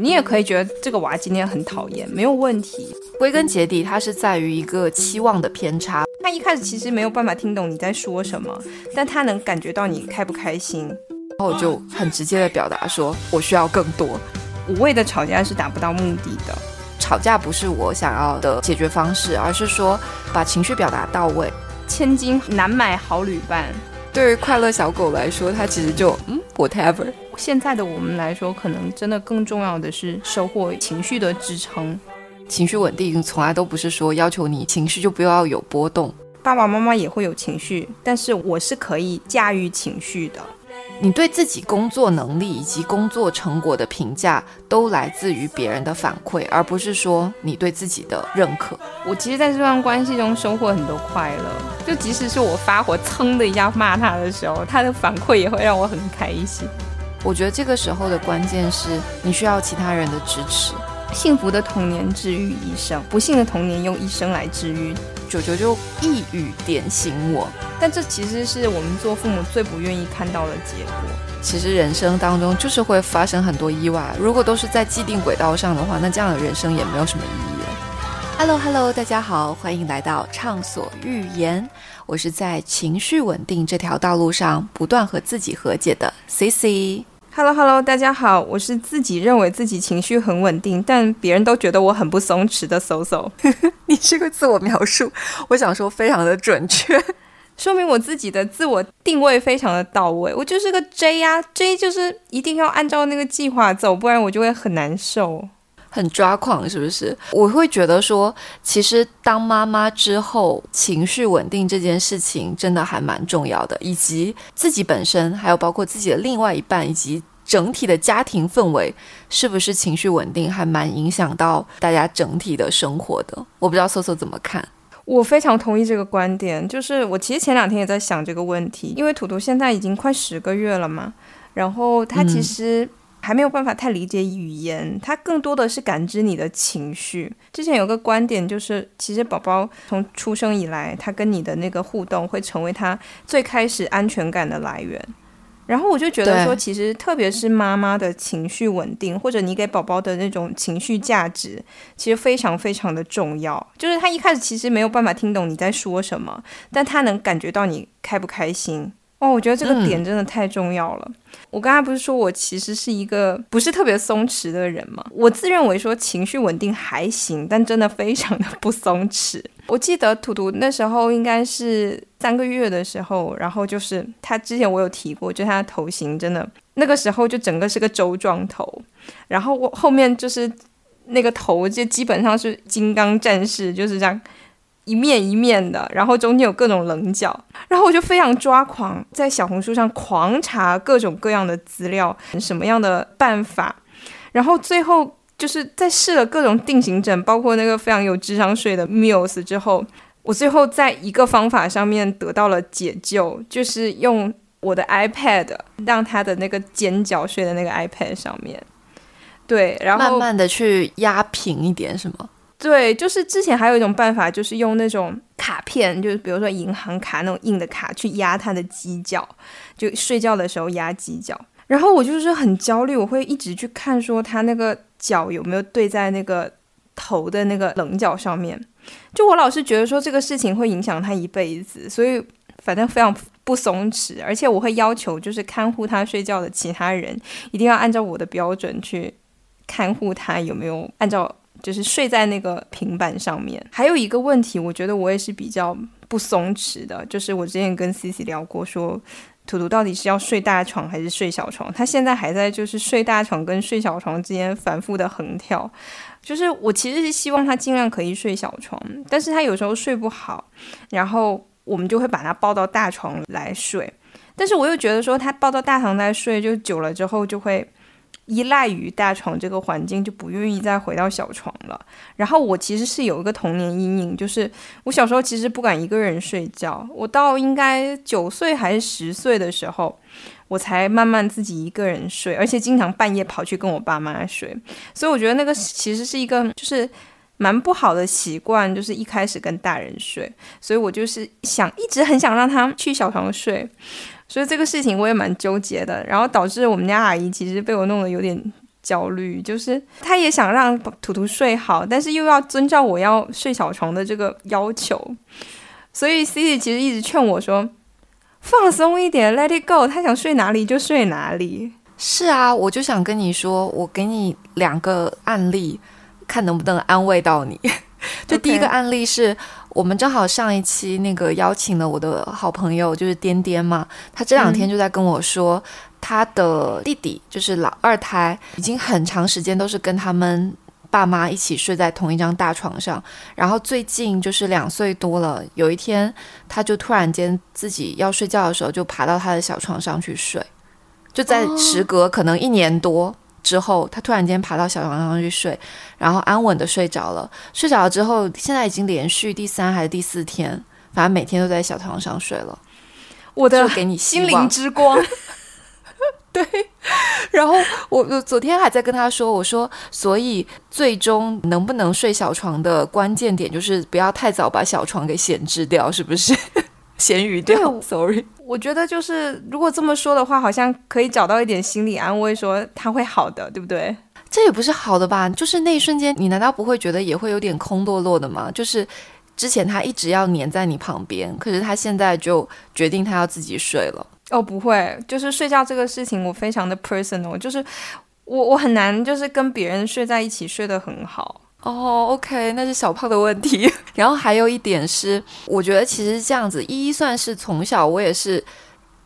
你也可以觉得这个娃今天很讨厌，没有问题。归根结底，它是在于一个期望的偏差。他一开始其实没有办法听懂你在说什么，但他能感觉到你开不开心，然后就很直接的表达说，我需要更多。无谓的吵架是达不到目的的，吵架不是我想要的解决方式，而是说把情绪表达到位。千金难买好旅伴。对于快乐小狗来说，它其实就嗯，whatever。现在的我们来说，可能真的更重要的是收获情绪的支撑。情绪稳定从来都不是说要求你情绪就不要有波动。爸爸妈妈也会有情绪，但是我是可以驾驭情绪的。你对自己工作能力以及工作成果的评价，都来自于别人的反馈，而不是说你对自己的认可。我其实在这段关系中收获很多快乐，就即使是我发火蹭的一下骂他的时候，他的反馈也会让我很开心。我觉得这个时候的关键是你需要其他人的支持。幸福的童年治愈一生，不幸的童年用一生来治愈。九九就一语点醒我，但这其实是我们做父母最不愿意看到的结果。其实人生当中就是会发生很多意外，如果都是在既定轨道上的话，那这样的人生也没有什么意义了。Hello Hello，大家好，欢迎来到畅所欲言，我是在情绪稳定这条道路上不断和自己和解的 C C。Hello Hello，大家好，我是自己认为自己情绪很稳定，但别人都觉得我很不松弛的 SoSo。你这个自我描述，我想说非常的准确，说明我自己的自我定位非常的到位。我就是个 J 呀，J 就是一定要按照那个计划走，不然我就会很难受，很抓狂，是不是？我会觉得说，其实当妈妈之后，情绪稳定这件事情真的还蛮重要的，以及自己本身，还有包括自己的另外一半，以及。整体的家庭氛围是不是情绪稳定，还蛮影响到大家整体的生活的。我不知道搜搜怎么看。我非常同意这个观点，就是我其实前两天也在想这个问题，因为图图现在已经快十个月了嘛，然后他其实还没有办法太理解语言，他更多的是感知你的情绪。之前有个观点就是，其实宝宝从出生以来，他跟你的那个互动会成为他最开始安全感的来源。然后我就觉得说，其实特别是妈妈的情绪稳定，或者你给宝宝的那种情绪价值，其实非常非常的重要。就是他一开始其实没有办法听懂你在说什么，但他能感觉到你开不开心。哦，我觉得这个点真的太重要了。我刚才不是说我其实是一个不是特别松弛的人吗？我自认为说情绪稳定还行，但真的非常的不松弛。我记得图图那时候应该是三个月的时候，然后就是他之前我有提过，就他的头型真的那个时候就整个是个周状头，然后我后面就是那个头就基本上是金刚战士，就是这样。一面一面的，然后中间有各种棱角，然后我就非常抓狂，在小红书上狂查各种各样的资料，什么样的办法，然后最后就是在试了各种定型枕，包括那个非常有智商税的 Muse 之后，我最后在一个方法上面得到了解救，就是用我的 iPad 让他的那个尖角睡在那个 iPad 上面，对，然后慢慢的去压平一点，是吗？对，就是之前还有一种办法，就是用那种卡片，就是比如说银行卡那种硬的卡去压他的犄角，就睡觉的时候压犄角。然后我就是很焦虑，我会一直去看说他那个脚有没有对在那个头的那个棱角上面。就我老是觉得说这个事情会影响他一辈子，所以反正非常不松弛。而且我会要求就是看护他睡觉的其他人一定要按照我的标准去看护他有没有按照。就是睡在那个平板上面。还有一个问题，我觉得我也是比较不松弛的，就是我之前跟 C C 聊过，说图图到底是要睡大床还是睡小床？他现在还在就是睡大床跟睡小床之间反复的横跳。就是我其实是希望他尽量可以睡小床，但是他有时候睡不好，然后我们就会把他抱到大床来睡。但是我又觉得说他抱到大床来睡，就久了之后就会。依赖于大床这个环境，就不愿意再回到小床了。然后我其实是有一个童年阴影，就是我小时候其实不敢一个人睡觉。我到应该九岁还是十岁的时候，我才慢慢自己一个人睡，而且经常半夜跑去跟我爸妈睡。所以我觉得那个其实是一个就是蛮不好的习惯，就是一开始跟大人睡。所以我就是想一直很想让他去小床睡。所以这个事情我也蛮纠结的，然后导致我们家阿姨其实被我弄得有点焦虑，就是她也想让图图睡好，但是又要遵照我要睡小床的这个要求，所以 C C 其实一直劝我说放松一点，Let it go，他想睡哪里就睡哪里。是啊，我就想跟你说，我给你两个案例，看能不能安慰到你。就第一个案例是我们正好上一期那个邀请了我的好朋友，就是颠颠嘛，他这两天就在跟我说，他的弟弟就是老二胎，已经很长时间都是跟他们爸妈一起睡在同一张大床上，然后最近就是两岁多了，有一天他就突然间自己要睡觉的时候，就爬到他的小床上去睡。就在时隔可能一年多之后，他突然间爬到小床上去睡，然后安稳的睡着了。睡着了之后，现在已经连续第三还是第四天，反正每天都在小床上睡了。我的给你心灵之光。对，然后我我昨天还在跟他说，我说，所以最终能不能睡小床的关键点就是不要太早把小床给闲置掉，是不是？咸鱼掉，sorry。我觉得就是如果这么说的话，好像可以找到一点心理安慰，说他会好的，对不对？这也不是好的吧？就是那一瞬间，你难道不会觉得也会有点空落落的吗？就是之前他一直要黏在你旁边，可是他现在就决定他要自己睡了。哦，不会，就是睡觉这个事情，我非常的 personal，就是我我很难就是跟别人睡在一起睡得很好。哦，OK，那是小胖的问题。然后还有一点是，我觉得其实这样子，依依算是从小我也是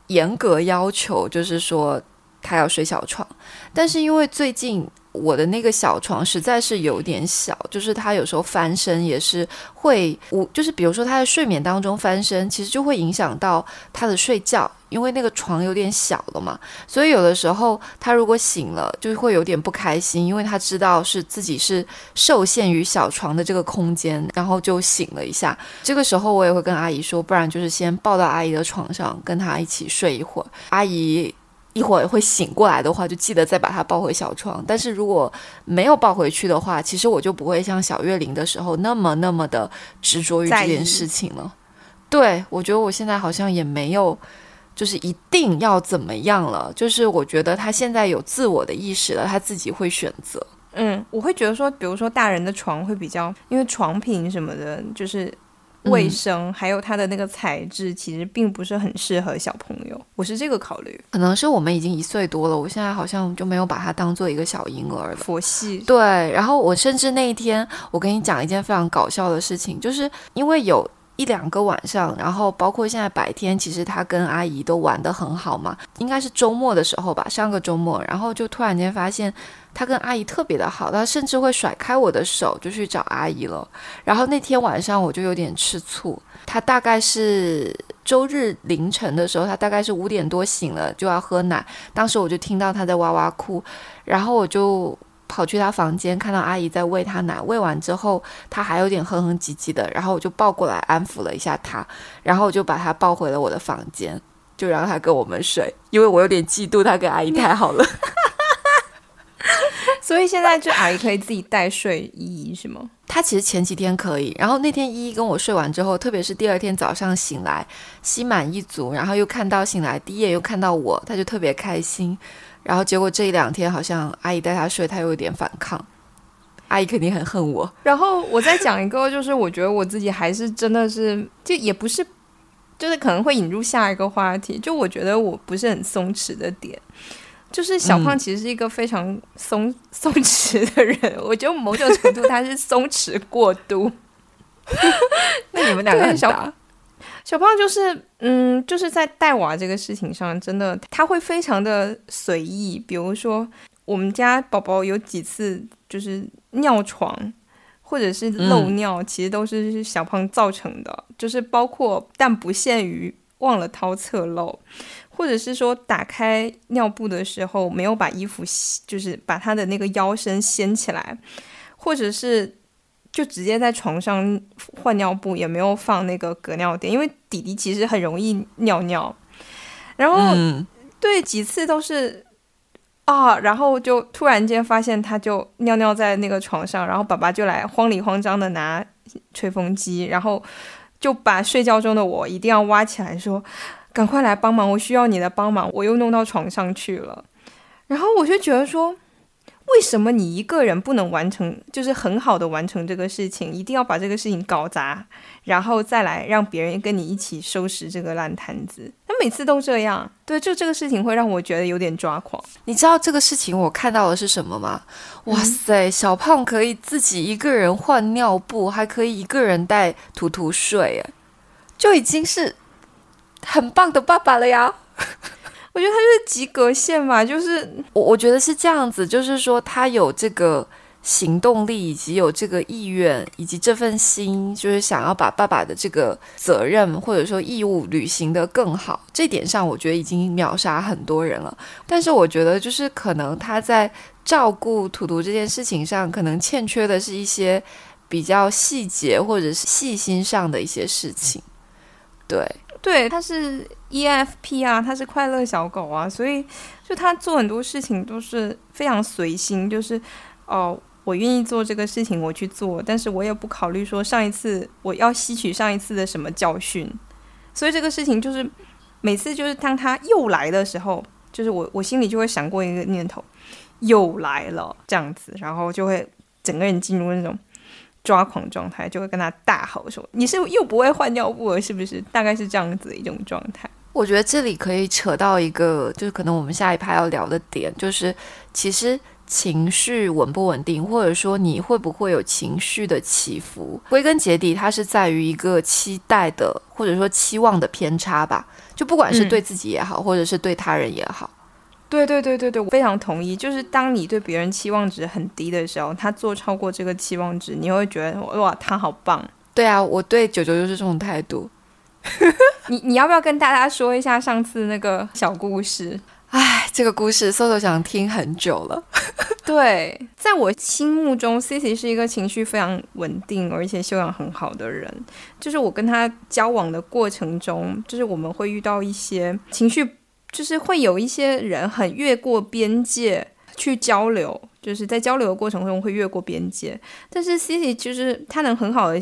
严格要求，就是说他要睡小床。但是因为最近我的那个小床实在是有点小，就是他有时候翻身也是会，我就是比如说他在睡眠当中翻身，其实就会影响到他的睡觉。因为那个床有点小了嘛，所以有的时候他如果醒了，就会有点不开心，因为他知道是自己是受限于小床的这个空间，然后就醒了一下。这个时候我也会跟阿姨说，不然就是先抱到阿姨的床上，跟她一起睡一会儿。阿姨一会儿会醒过来的话，就记得再把它抱回小床。但是如果没有抱回去的话，其实我就不会像小月龄的时候那么那么的执着于这件事情了。对我觉得我现在好像也没有。就是一定要怎么样了？就是我觉得他现在有自我的意识了，他自己会选择。嗯，我会觉得说，比如说大人的床会比较，因为床品什么的，就是卫生，还有它的那个材质，其实并不是很适合小朋友。我是这个考虑。可能是我们已经一岁多了，我现在好像就没有把它当做一个小婴儿了。佛系。对，然后我甚至那一天，我跟你讲一件非常搞笑的事情，就是因为有。一两个晚上，然后包括现在白天，其实他跟阿姨都玩得很好嘛。应该是周末的时候吧，上个周末，然后就突然间发现他跟阿姨特别的好，他甚至会甩开我的手就去找阿姨了。然后那天晚上我就有点吃醋，他大概是周日凌晨的时候，他大概是五点多醒了就要喝奶，当时我就听到他在哇哇哭，然后我就。跑去他房间，看到阿姨在喂他奶，喂完之后他还有点哼哼唧唧的，然后我就抱过来安抚了一下他，然后我就把他抱回了我的房间，就让他跟我们睡，因为我有点嫉妒他跟阿姨太好了，所以现在就阿姨可以自己带睡依依是吗？他其实前几天可以，然后那天依依跟我睡完之后，特别是第二天早上醒来心满意足，然后又看到醒来第一眼又看到我，他就特别开心。然后结果这一两天好像阿姨带他睡，他又有点反抗。阿姨肯定很恨我。然后我再讲一个，就是我觉得我自己还是真的是，就也不是，就是可能会引入下一个话题。就我觉得我不是很松弛的点，就是小胖其实是一个非常松松弛的人。我觉得某种程度他是松弛过度。那你们两个很小。小胖就是，嗯，就是在带娃这个事情上，真的他会非常的随意。比如说，我们家宝宝有几次就是尿床，或者是漏尿，其实都是小胖造成的。就是包括，但不限于忘了掏侧漏，或者是说打开尿布的时候没有把衣服，就是把他的那个腰身掀起来，或者是。就直接在床上换尿布，也没有放那个隔尿垫，因为弟弟其实很容易尿尿。然后对几次都是啊，然后就突然间发现他就尿尿在那个床上，然后爸爸就来慌里慌张的拿吹风机，然后就把睡觉中的我一定要挖起来，说赶快来帮忙，我需要你的帮忙，我又弄到床上去了。然后我就觉得说。为什么你一个人不能完成，就是很好的完成这个事情，一定要把这个事情搞砸，然后再来让别人跟你一起收拾这个烂摊子？他每次都这样，对，就这个事情会让我觉得有点抓狂。你知道这个事情我看到的是什么吗？哇塞，小胖可以自己一个人换尿布，还可以一个人带图图睡，哎，就已经是很棒的爸爸了呀。我觉得他就是及格线嘛，就是我我觉得是这样子，就是说他有这个行动力，以及有这个意愿，以及这份心，就是想要把爸爸的这个责任或者说义务履行的更好。这点上，我觉得已经秒杀很多人了。但是我觉得，就是可能他在照顾图图这件事情上，可能欠缺的是一些比较细节或者是细心上的一些事情。对，对，他是。EFP 啊，他是快乐小狗啊，所以就他做很多事情都是非常随心，就是哦，我愿意做这个事情，我去做，但是我也不考虑说上一次我要吸取上一次的什么教训，所以这个事情就是每次就是当他又来的时候，就是我我心里就会闪过一个念头，又来了这样子，然后就会整个人进入那种。抓狂状态就会跟他大吼说：“你是又不会换尿布了，是不是？”大概是这样子的一种状态。我觉得这里可以扯到一个，就是可能我们下一趴要聊的点，就是其实情绪稳不稳定，或者说你会不会有情绪的起伏，归根结底，它是在于一个期待的，或者说期望的偏差吧。就不管是对自己也好，或者是对他人也好。对对对对对，我非常同意。就是当你对别人期望值很低的时候，他做超过这个期望值，你会觉得哇，他好棒。对啊，我对九九就是这种态度。你你要不要跟大家说一下上次那个小故事？哎，这个故事 Soso 想听很久了。对，在我心目中，Cici 是一个情绪非常稳定而且修养很好的人。就是我跟他交往的过程中，就是我们会遇到一些情绪。就是会有一些人很越过边界去交流，就是在交流的过程中会越过边界。但是 Cici 就是他能很好的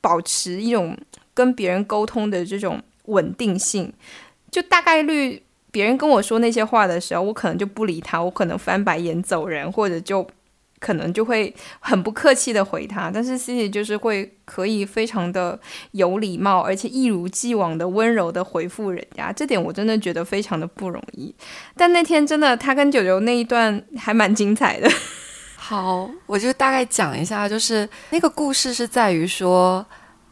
保持一种跟别人沟通的这种稳定性，就大概率别人跟我说那些话的时候，我可能就不理他，我可能翻白眼走人，或者就。可能就会很不客气的回他，但是 C C 就是会可以非常的有礼貌，而且一如既往的温柔的回复人家，这点我真的觉得非常的不容易。但那天真的他跟九九那一段还蛮精彩的。好，我就大概讲一下，就是那个故事是在于说。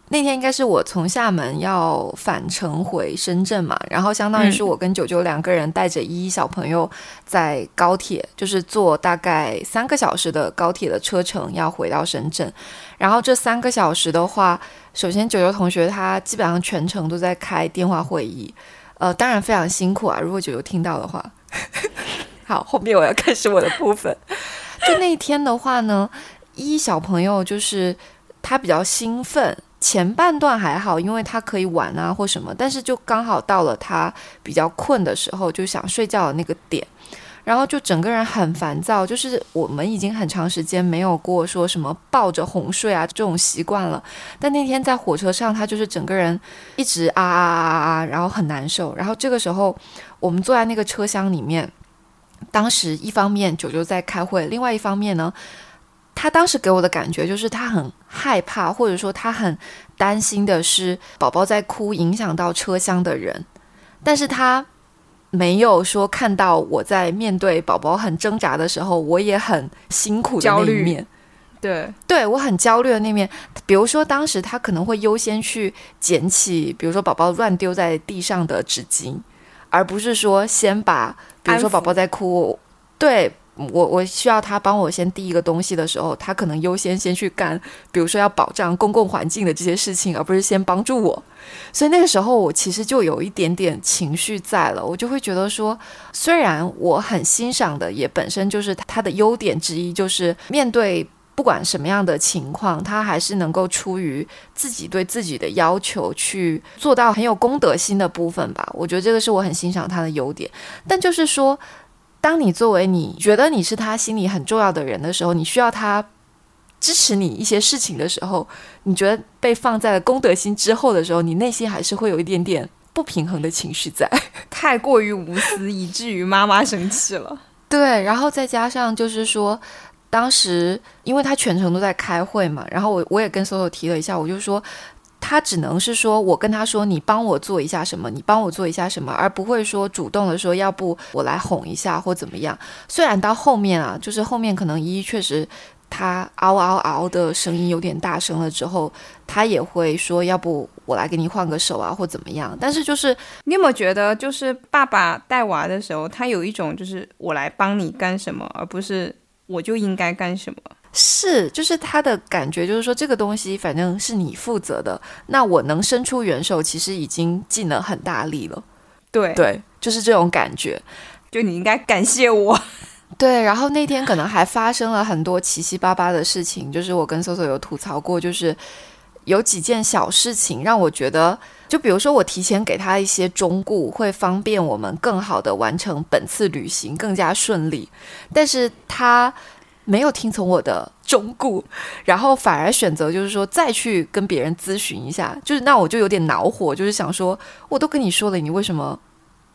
那天应该是我从厦门要返程回深圳嘛，然后相当于是我跟九九两个人带着依依小朋友在高铁，就是坐大概三个小时的高铁的车程要回到深圳。然后这三个小时的话，首先九九同学他基本上全程都在开电话会议，呃，当然非常辛苦啊。如果九九听到的话，好，后面我要开始我的部分。就那一天的话呢，依依小朋友就是他比较兴奋。前半段还好，因为他可以玩啊或什么，但是就刚好到了他比较困的时候，就想睡觉的那个点，然后就整个人很烦躁。就是我们已经很长时间没有过说什么抱着哄睡啊这种习惯了，但那天在火车上，他就是整个人一直啊啊啊啊啊，然后很难受。然后这个时候，我们坐在那个车厢里面，当时一方面九九在开会，另外一方面呢。他当时给我的感觉就是他很害怕，或者说他很担心的是宝宝在哭影响到车厢的人，但是他没有说看到我在面对宝宝很挣扎的时候，我也很辛苦的那一面。对，对我很焦虑的那面。比如说当时他可能会优先去捡起，比如说宝宝乱丢在地上的纸巾，而不是说先把，比如说宝宝在哭，对。我我需要他帮我先递一个东西的时候，他可能优先先去干，比如说要保障公共环境的这些事情，而不是先帮助我。所以那个时候我其实就有一点点情绪在了，我就会觉得说，虽然我很欣赏的，也本身就是他的优点之一，就是面对不管什么样的情况，他还是能够出于自己对自己的要求去做到很有公德心的部分吧。我觉得这个是我很欣赏他的优点，但就是说。当你作为你觉得你是他心里很重要的人的时候，你需要他支持你一些事情的时候，你觉得被放在了公德心之后的时候，你内心还是会有一点点不平衡的情绪在，太过于无私，以至于妈妈生气了。对，然后再加上就是说，当时因为他全程都在开会嘛，然后我我也跟 SOSO 提了一下，我就说。他只能是说，我跟他说，你帮我做一下什么，你帮我做一下什么，而不会说主动的说，要不我来哄一下或怎么样。虽然到后面啊，就是后面可能依依确实他嗷嗷嗷的声音有点大声了之后，他也会说，要不我来给你换个手啊或怎么样。但是就是你有没有觉得，就是爸爸带娃的时候，他有一种就是我来帮你干什么，而不是我就应该干什么。是，就是他的感觉，就是说这个东西反正是你负责的，那我能伸出援手，其实已经尽了很大力了。对对，就是这种感觉，就你应该感谢我。对，然后那天可能还发生了很多七七八八的事情，就是我跟搜搜有吐槽过，就是有几件小事情让我觉得，就比如说我提前给他一些忠固，会方便我们更好的完成本次旅行，更加顺利，但是他。没有听从我的忠告，然后反而选择就是说再去跟别人咨询一下，就是那我就有点恼火，就是想说我都跟你说了，你为什么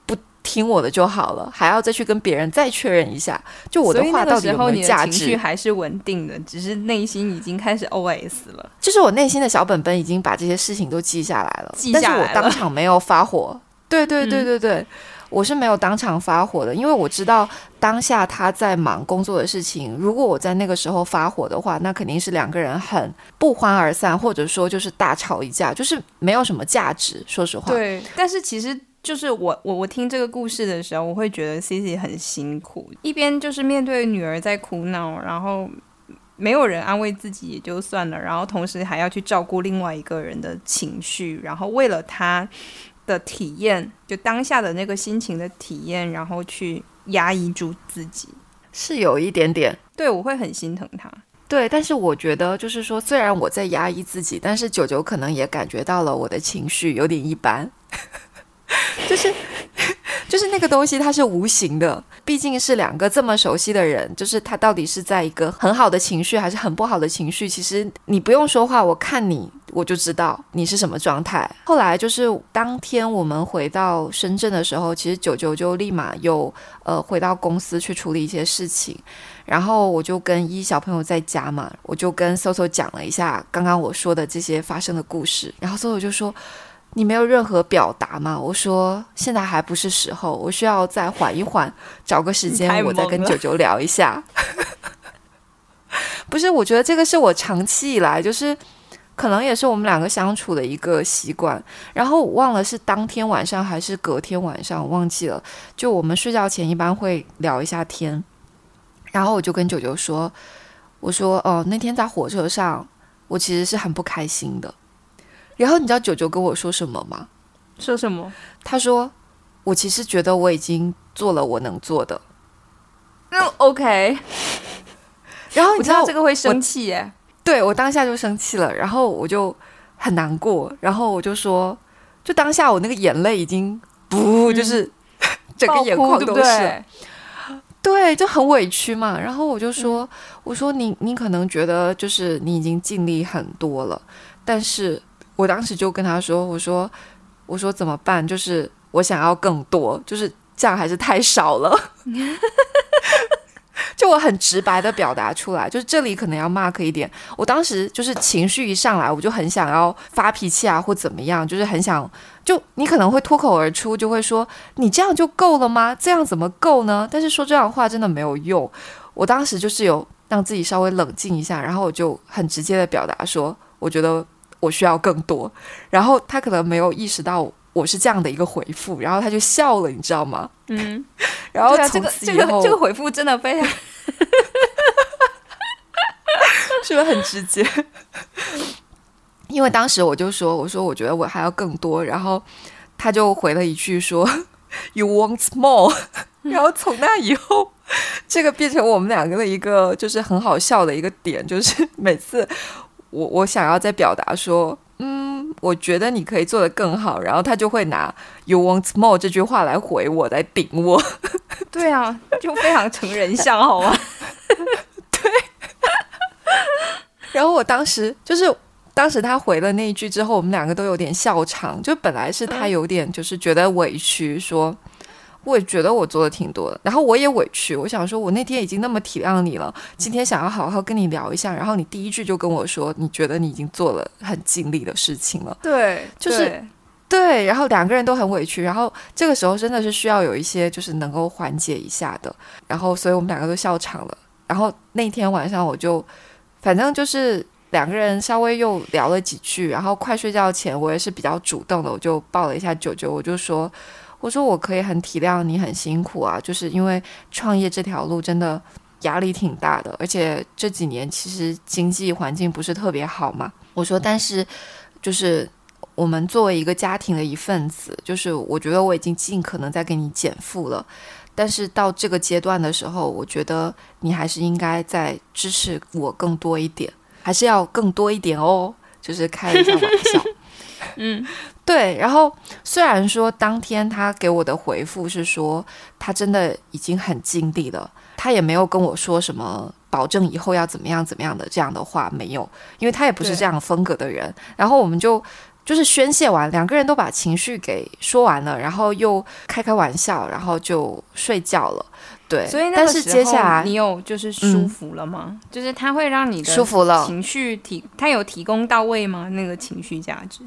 不听我的就好了，还要再去跟别人再确认一下？就我的话到底有没有价值？情绪还是稳定的，只是内心已经开始 OS 了。就是我内心的小本本已经把这些事情都记下来了，记下来了。但是我当场没有发火。对对对对对。我是没有当场发火的，因为我知道当下他在忙工作的事情。如果我在那个时候发火的话，那肯定是两个人很不欢而散，或者说就是大吵一架，就是没有什么价值。说实话，对。但是其实就是我我我听这个故事的时候，我会觉得 C C 很辛苦，一边就是面对女儿在哭闹，然后没有人安慰自己也就算了，然后同时还要去照顾另外一个人的情绪，然后为了他。的体验，就当下的那个心情的体验，然后去压抑住自己，是有一点点。对，我会很心疼他。对，但是我觉得，就是说，虽然我在压抑自己，但是九九可能也感觉到了我的情绪有点一般，就是。就是那个东西，它是无形的，毕竟是两个这么熟悉的人，就是他到底是在一个很好的情绪，还是很不好的情绪？其实你不用说话，我看你我就知道你是什么状态。后来就是当天我们回到深圳的时候，其实九九就立马又呃回到公司去处理一些事情，然后我就跟一小朋友在家嘛，我就跟 SOSO 讲了一下刚刚我说的这些发生的故事，然后 SOSO 就说。你没有任何表达吗？我说现在还不是时候，我需要再缓一缓，找个时间我再跟九九聊一下。不是，我觉得这个是我长期以来就是可能也是我们两个相处的一个习惯。然后我忘了是当天晚上还是隔天晚上，我忘记了。就我们睡觉前一般会聊一下天，然后我就跟九九说：“我说哦，那天在火车上，我其实是很不开心的。”然后你知道九九跟我说什么吗？说什么？他说：“我其实觉得我已经做了我能做的。”嗯，OK。然后你知道这个会生气耶？对我当下就生气了，然后我就很难过，然后我就说，就当下我那个眼泪已经不就是 整个眼眶都是，对，就很委屈嘛。然后我就说：“我说你你可能觉得就是你已经尽力很多了，但是。”我当时就跟他说：“我说，我说怎么办？就是我想要更多，就是这样还是太少了。就我很直白的表达出来，就是这里可能要 mark 一点。我当时就是情绪一上来，我就很想要发脾气啊，或怎么样，就是很想就你可能会脱口而出，就会说你这样就够了吗？这样怎么够呢？但是说这样的话真的没有用。我当时就是有让自己稍微冷静一下，然后我就很直接的表达说，我觉得。我需要更多，然后他可能没有意识到我是这样的一个回复，然后他就笑了，你知道吗？嗯，然后这个这个这个回复真的非常，是不是很直接？因为当时我就说，我说我觉得我还要更多，然后他就回了一句说 “You want more”，然后从那以后，这个变成我们两个的一个就是很好笑的一个点，就是每次。我我想要在表达说，嗯，我觉得你可以做得更好，然后他就会拿 “you want more” 这句话来回我，来顶我。对啊，就非常成人像，好吗？对。然后我当时就是当时他回了那一句之后，我们两个都有点笑场。就本来是他有点就是觉得委屈，说我也觉得我做的挺多的，然后我也委屈，我想说，我那天已经那么体谅你了，今天想要好好跟你聊一下，然后你第一句就跟我说，你觉得你已经做了很尽力的事情了，对，就是对，然后两个人都很委屈，然后这个时候真的是需要有一些就是能够缓解一下的，然后所以我们两个都笑场了，然后那天晚上我就反正就是两个人稍微又聊了几句，然后快睡觉前我也是比较主动的，我就抱了一下九九，我就说。我说我可以很体谅你很辛苦啊，就是因为创业这条路真的压力挺大的，而且这几年其实经济环境不是特别好嘛。我说，但是就是我们作为一个家庭的一份子，就是我觉得我已经尽可能在给你减负了，但是到这个阶段的时候，我觉得你还是应该再支持我更多一点，还是要更多一点哦，就是开一下玩笑。嗯，对。然后虽然说当天他给我的回复是说他真的已经很尽力了，他也没有跟我说什么保证以后要怎么样怎么样的这样的话没有，因为他也不是这样风格的人。然后我们就就是宣泄完，两个人都把情绪给说完了，然后又开开玩笑，然后就睡觉了。对，所以但是接下来你有就是舒服了吗？就是他会让你的舒服了情绪提，他有提供到位吗？那个情绪价值？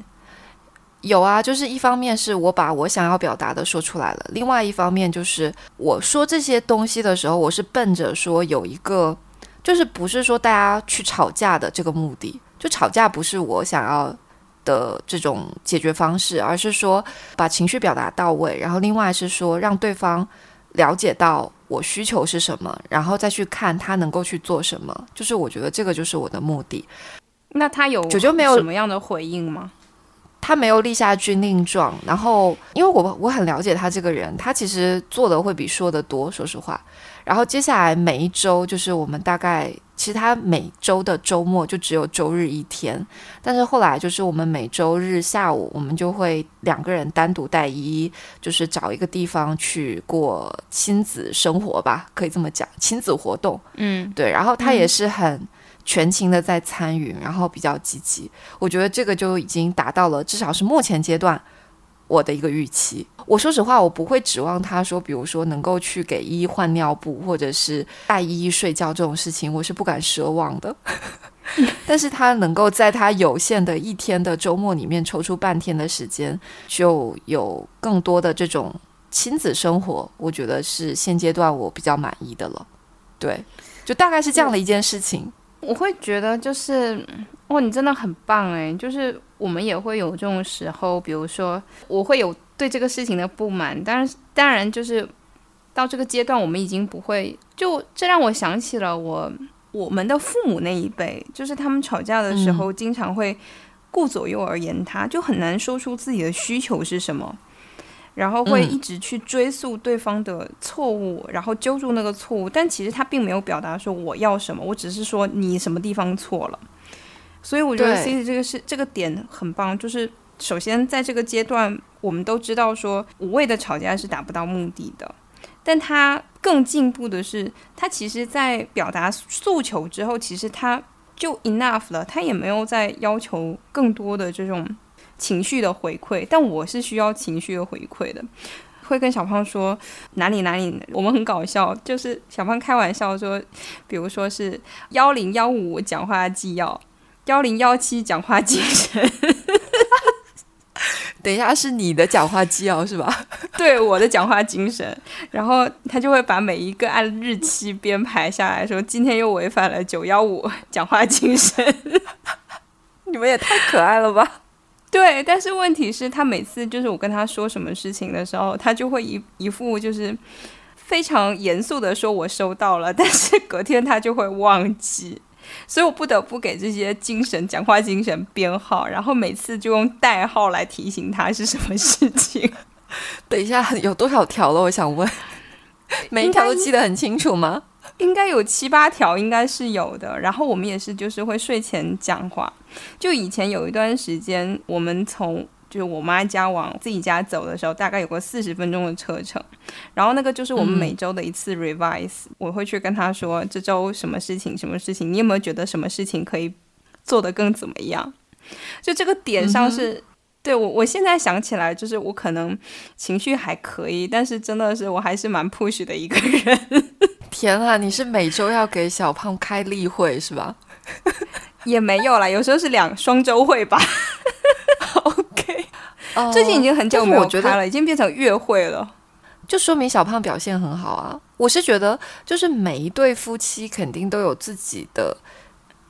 有啊，就是一方面是我把我想要表达的说出来了，另外一方面就是我说这些东西的时候，我是奔着说有一个，就是不是说大家去吵架的这个目的，就吵架不是我想要的这种解决方式，而是说把情绪表达到位，然后另外是说让对方了解到我需求是什么，然后再去看他能够去做什么，就是我觉得这个就是我的目的。那他有九九没有什么样的回应吗？他没有立下军令状，然后因为我我很了解他这个人，他其实做的会比说的多，说实话。然后接下来每一周，就是我们大概其实他每周的周末就只有周日一天，但是后来就是我们每周日下午，我们就会两个人单独带一，就是找一个地方去过亲子生活吧，可以这么讲，亲子活动。嗯，对。然后他也是很。全情的在参与，然后比较积极，我觉得这个就已经达到了，至少是目前阶段我的一个预期。我说实话，我不会指望他说，比如说能够去给依依换尿布，或者是带依依睡觉这种事情，我是不敢奢望的。但是他能够在他有限的一天的周末里面抽出半天的时间，就有更多的这种亲子生活，我觉得是现阶段我比较满意的了。对，就大概是这样的一件事情。我会觉得就是，哇，你真的很棒诶。就是我们也会有这种时候，比如说我会有对这个事情的不满，但是当然就是到这个阶段，我们已经不会。就这让我想起了我我们的父母那一辈，就是他们吵架的时候，经常会顾左右而言他，就很难说出自己的需求是什么。然后会一直去追溯对方的错误，然后揪住那个错误，但其实他并没有表达说我要什么，我只是说你什么地方错了。所以我觉得 C C 这个是这个点很棒，就是首先在这个阶段，我们都知道说无谓的吵架是达不到目的的，但他更进步的是，他其实在表达诉求之后，其实他就 enough 了，他也没有再要求更多的这种。情绪的回馈，但我是需要情绪的回馈的，会跟小胖说哪里哪里，我们很搞笑，就是小胖开玩笑说，比如说是幺零幺五讲话纪要，幺零幺七讲话精神，等一下是你的讲话纪要是吧？对，我的讲话精神，然后他就会把每一个按日期编排下来说，今天又违反了九幺五讲话精神，你们也太可爱了吧！对，但是问题是，他每次就是我跟他说什么事情的时候，他就会一一副就是非常严肃的说“我收到了”，但是隔天他就会忘记，所以我不得不给这些精神讲话精神编号，然后每次就用代号来提醒他是什么事情。等一下，有多少条了？我想问，每一条都记得很清楚吗？应该有七八条，应该是有的。然后我们也是，就是会睡前讲话。就以前有一段时间，我们从就是我妈家往自己家走的时候，大概有个四十分钟的车程。然后那个就是我们每周的一次 revise，我会去跟他说这周什么事情，什么事情，你有没有觉得什么事情可以做得更怎么样？就这个点上是对我，我现在想起来，就是我可能情绪还可以，但是真的是我还是蛮 push 的一个人。天啊，你是每周要给小胖开例会是吧？也没有啦，有时候是两双周会吧。OK，最近已经很久没有开了，已经变成月会了，就说明小胖表现很好啊。我是觉得，就是每一对夫妻肯定都有自己的。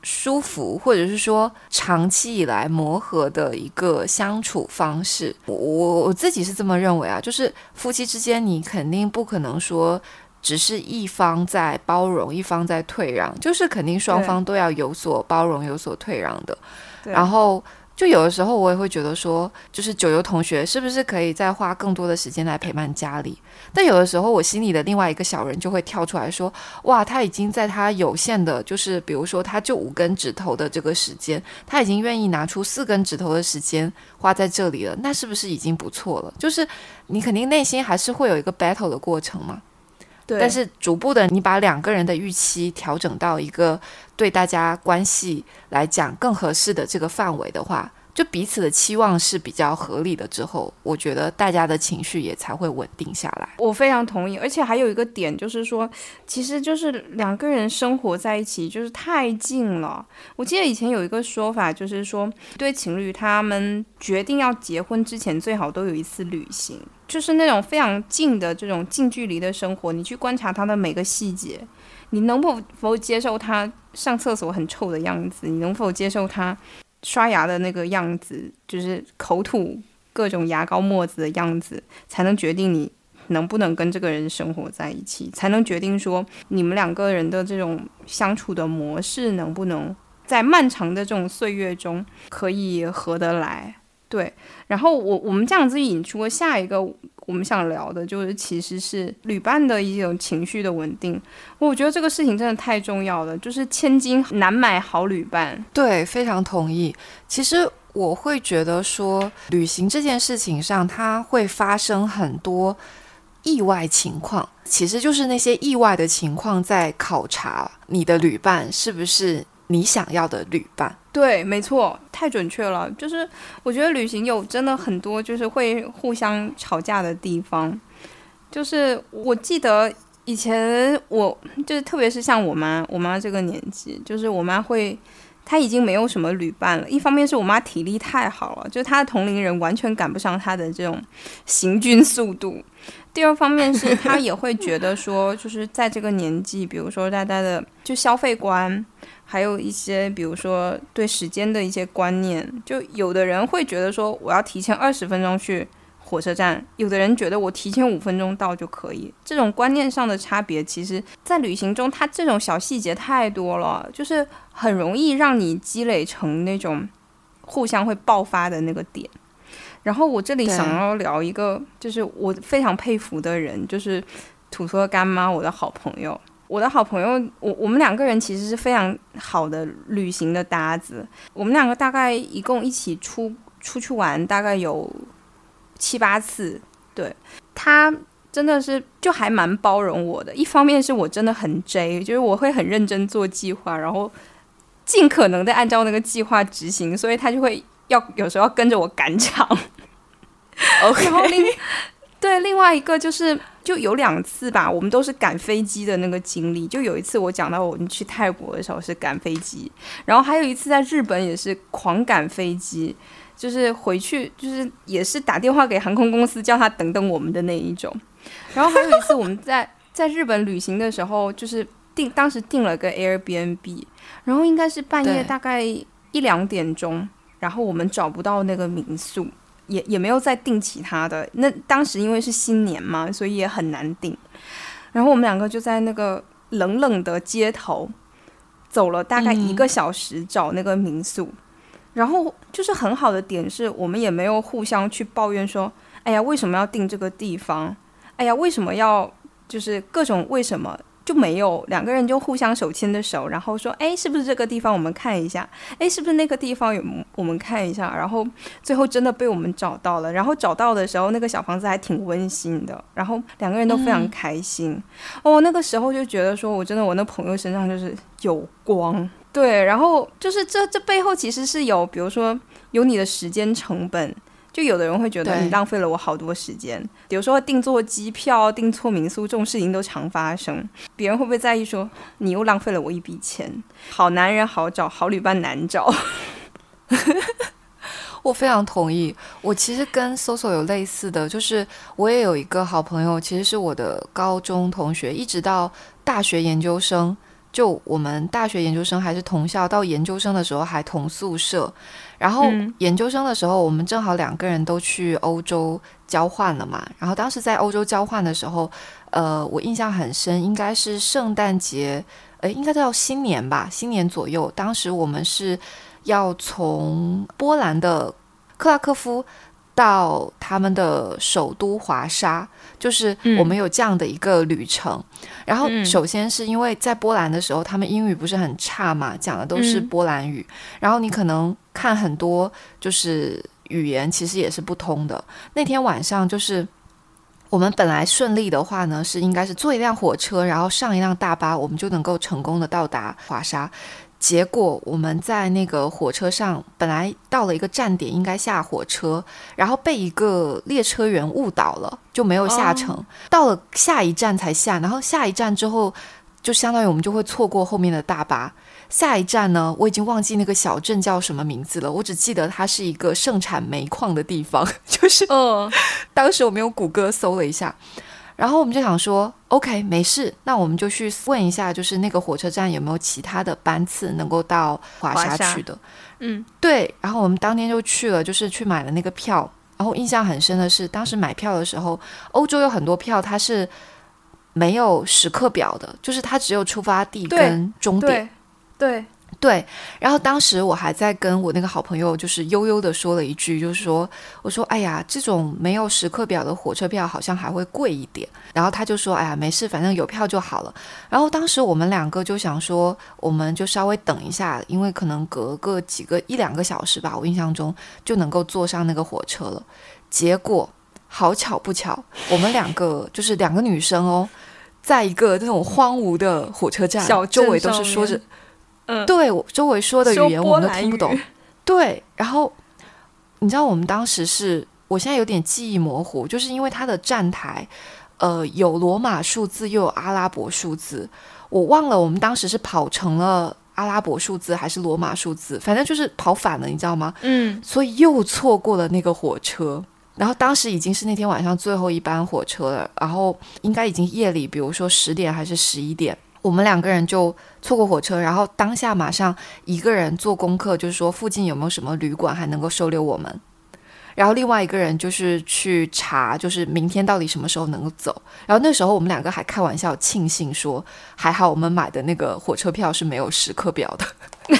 舒服，或者是说长期以来磨合的一个相处方式，我我我自己是这么认为啊，就是夫妻之间，你肯定不可能说只是一方在包容，一方在退让，就是肯定双方都要有所包容，有所退让的，然后。就有的时候，我也会觉得说，就是九游同学是不是可以再花更多的时间来陪伴家里？但有的时候，我心里的另外一个小人就会跳出来说：“哇，他已经在他有限的，就是比如说，他就五根指头的这个时间，他已经愿意拿出四根指头的时间花在这里了，那是不是已经不错了？就是你肯定内心还是会有一个 battle 的过程嘛。”但是逐步的，你把两个人的预期调整到一个对大家关系来讲更合适的这个范围的话。就彼此的期望是比较合理的之后，我觉得大家的情绪也才会稳定下来。我非常同意，而且还有一个点就是说，其实就是两个人生活在一起就是太近了。我记得以前有一个说法，就是说一对情侣他们决定要结婚之前，最好都有一次旅行，就是那种非常近的这种近距离的生活，你去观察他的每个细节，你能否否接受他上厕所很臭的样子？你能否接受他？刷牙的那个样子，就是口吐各种牙膏沫子的样子，才能决定你能不能跟这个人生活在一起，才能决定说你们两个人的这种相处的模式能不能在漫长的这种岁月中可以合得来。对，然后我我们这样子引出下一个。我们想聊的就是，其实是旅伴的一种情绪的稳定。我觉得这个事情真的太重要了，就是千金难买好旅伴。对，非常同意。其实我会觉得说，旅行这件事情上，它会发生很多意外情况。其实就是那些意外的情况，在考察你的旅伴是不是你想要的旅伴。对，没错，太准确了。就是我觉得旅行有真的很多，就是会互相吵架的地方。就是我记得以前，我就是特别是像我妈，我妈这个年纪，就是我妈会，她已经没有什么旅伴了。一方面是我妈体力太好了，就她的同龄人完全赶不上她的这种行军速度。第二方面是她也会觉得说，就是在这个年纪，比如说大家的就消费观。还有一些，比如说对时间的一些观念，就有的人会觉得说我要提前二十分钟去火车站，有的人觉得我提前五分钟到就可以。这种观念上的差别，其实，在旅行中，它这种小细节太多了，就是很容易让你积累成那种互相会爆发的那个点。然后我这里想要聊一个，就是我非常佩服的人，就是土托干妈，我的好朋友。我的好朋友，我我们两个人其实是非常好的旅行的搭子。我们两个大概一共一起出出去玩，大概有七八次。对他真的是就还蛮包容我的。一方面是我真的很 J，就是我会很认真做计划，然后尽可能的按照那个计划执行，所以他就会要有时候要跟着我赶场。OK。对，另外一个就是就有两次吧，我们都是赶飞机的那个经历。就有一次我讲到我们去泰国的时候是赶飞机，然后还有一次在日本也是狂赶飞机，就是回去就是也是打电话给航空公司叫他等等我们的那一种。然后还有一次我们在在日本旅行的时候，就是订当时订了个 Airbnb，然后应该是半夜大概一两点钟，然后我们找不到那个民宿。也也没有再订其他的，那当时因为是新年嘛，所以也很难订。然后我们两个就在那个冷冷的街头走了大概一个小时找那个民宿，然后就是很好的点是我们也没有互相去抱怨说，哎呀为什么要订这个地方？哎呀为什么要就是各种为什么？就没有两个人就互相手牵着手，然后说：“哎，是不是这个地方？我们看一下。哎，是不是那个地方有？我们看一下。”然后最后真的被我们找到了。然后找到的时候，那个小房子还挺温馨的。然后两个人都非常开心。哦，那个时候就觉得说，我真的我那朋友身上就是有光。对，然后就是这这背后其实是有，比如说有你的时间成本，就有的人会觉得你浪费了我好多时间，比如说订错机票、订错民宿这种事情都常发生。别人会不会在意说你又浪费了我一笔钱？好男人好找，好旅伴难找。我非常同意。我其实跟 Soso 有类似的，就是我也有一个好朋友，其实是我的高中同学，一直到大学研究生，就我们大学研究生还是同校，到研究生的时候还同宿舍。然后嗯研究生的时候，我们正好两个人都去欧洲交换了嘛。然后当时在欧洲交换的时候，呃，我印象很深，应该是圣诞节，呃，应该到新年吧，新年左右。当时我们是要从波兰的克拉科夫到他们的首都华沙，就是我们有这样的一个旅程。然后嗯首先是因为在波兰的时候，他们英语不是很差嘛，讲的都是嗯波兰语，然后你可能看很多就是语言其实也是不通的。那天晚上就是。我们本来顺利的话呢，是应该是坐一辆火车，然后上一辆大巴，我们就能够成功的到达华沙。结果我们在那个火车上，本来到了一个站点，应该下火车，然后被一个列车员误导了，就没有下成。到了下一站才下，然后下一站之后，就相当于我们就会错过后面的大巴。下一站呢，我已经忘记那个小镇叫什么名字了，我只记得它是一个盛产煤矿的地方，就是嗯 当时我们用谷歌搜了一下，然后我们就想说，OK，没事，那我们就去问一下，就是那个火车站有没有其他的班次能够到华华沙沙去的。嗯对，然后我们当天就去了，就是去买了那个票。然后印象很深的是，当时买票的时候，欧洲有很多票它是没有时刻表的，就是它只有出发地跟终点。对对，对，然后当时我还在跟我那个好朋友，就是悠悠的说了一句，就是说，我说，哎呀，这种没有时刻表的火车票好像还会贵一点。然后他就说，哎呀，没事，反正有票就好了。然后当时我们两个就想说，我们就稍微等一下，因为可能隔个几个一两个小时吧，我印象中就能够坐上那个火车了。结果好巧不巧，我们两个就是两个女生哦，在一个那种荒芜的火车站，小周围都是说着面。嗯，对我周围说的语言我们都听不懂。对，然后你知道我们当时是，我现在有点记忆模糊，就是因为它的站台，呃，有罗马数字又有阿拉伯数字，我忘了我们当时是跑成了阿拉伯数字还是罗马数字，反正就是跑反了，你知道吗？嗯所以又错过了那个火车。然后当时已经是那天晚上最后一班火车了，然后应该已经夜里，比如说十点还是十一点，我们两个人就错过火车，然后当下马上一个人做功课，就是说附近有没有什么旅馆还能够收留我们，然后另外一个人就是去查，就是明天到底什么时候能够走。然后那时候我们两个还开玩笑庆幸说，还好我们买的那个火车票是没有时刻表的。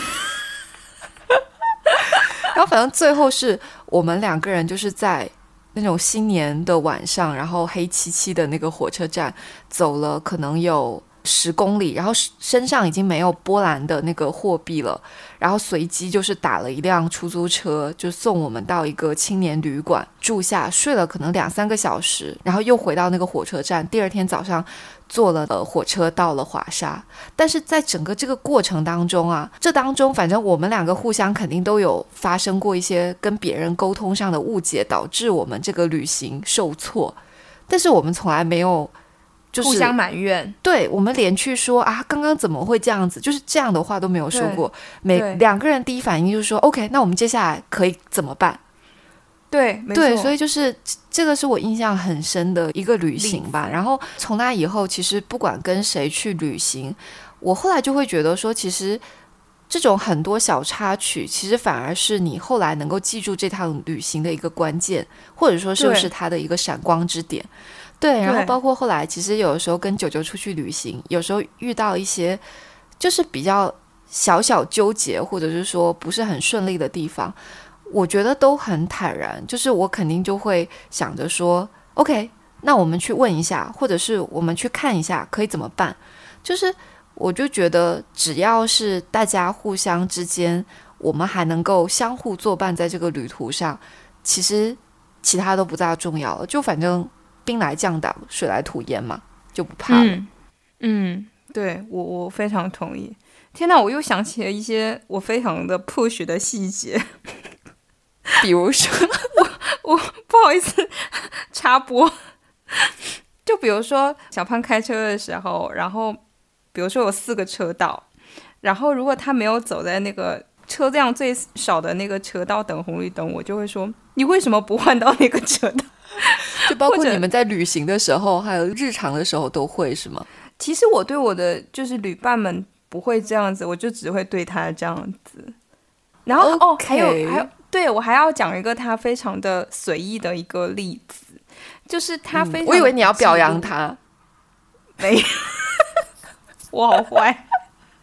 然后反正最后是我们两个人就是在那种新年的晚上，然后黑漆漆的那个火车站走了，可能有十公里，然后身上已经没有波兰的那个货币了，然后随机就是打了一辆出租车，就送我们到一个青年旅馆住下，睡了可能两三个小时，然后又回到那个火车站，第二天早上坐了呃火车到了华沙。但是在整个这个过程当中啊，这当中反正我们两个互相肯定都有发生过一些跟别人沟通上的误解，导致我们这个旅行受挫。但是我们从来没有就是互相埋怨。对我们连去说啊，刚刚怎么会这样子？就是这样的话都没有说过。每两个人第一反应就是说，OK，那我们接下来可以怎么办？对，没对，错所以就是这个是我印象很深的一个旅行吧。然后从那以后，其实不管跟谁去旅行，我后来就会觉得说，其实这种很多小插曲，其实反而是你后来能够记住这趟旅行的一个关键，或者说是不是它的一个闪光之点。对，然后包括后来，其实有的时候跟九九出去旅行，有时候遇到一些就是比较小小纠结，或者是说不是很顺利的地方，我觉得都很坦然。就是我肯定就会想着说，OK，那我们去问一下，或者是我们去看一下，可以怎么办？就是我就觉得，只要是大家互相之间，我们还能够相互作伴在这个旅途上，其实其他都不大重要了。就反正兵来将挡，水来土掩嘛，就不怕了。嗯嗯，对我我非常同意。天呐，我又想起了一些我非常的 push 的细节。比如说，我我不好意思插播，就比如说小胖开车的时候，然后比如说有四个车道，然后如果他没有走在那个车辆最少的那个车道等红绿灯，我就会说你为什么不换到那个车道？就包括你们在旅行的时候，还有日常的时候都会是吗？其实我对我的就是旅伴们不会这样子，我就只会对他这样子。然后哦，还有还有，对我还要讲一个他非常的随意的一个例子，就是他非常，我以为你要表扬他，没，我好坏。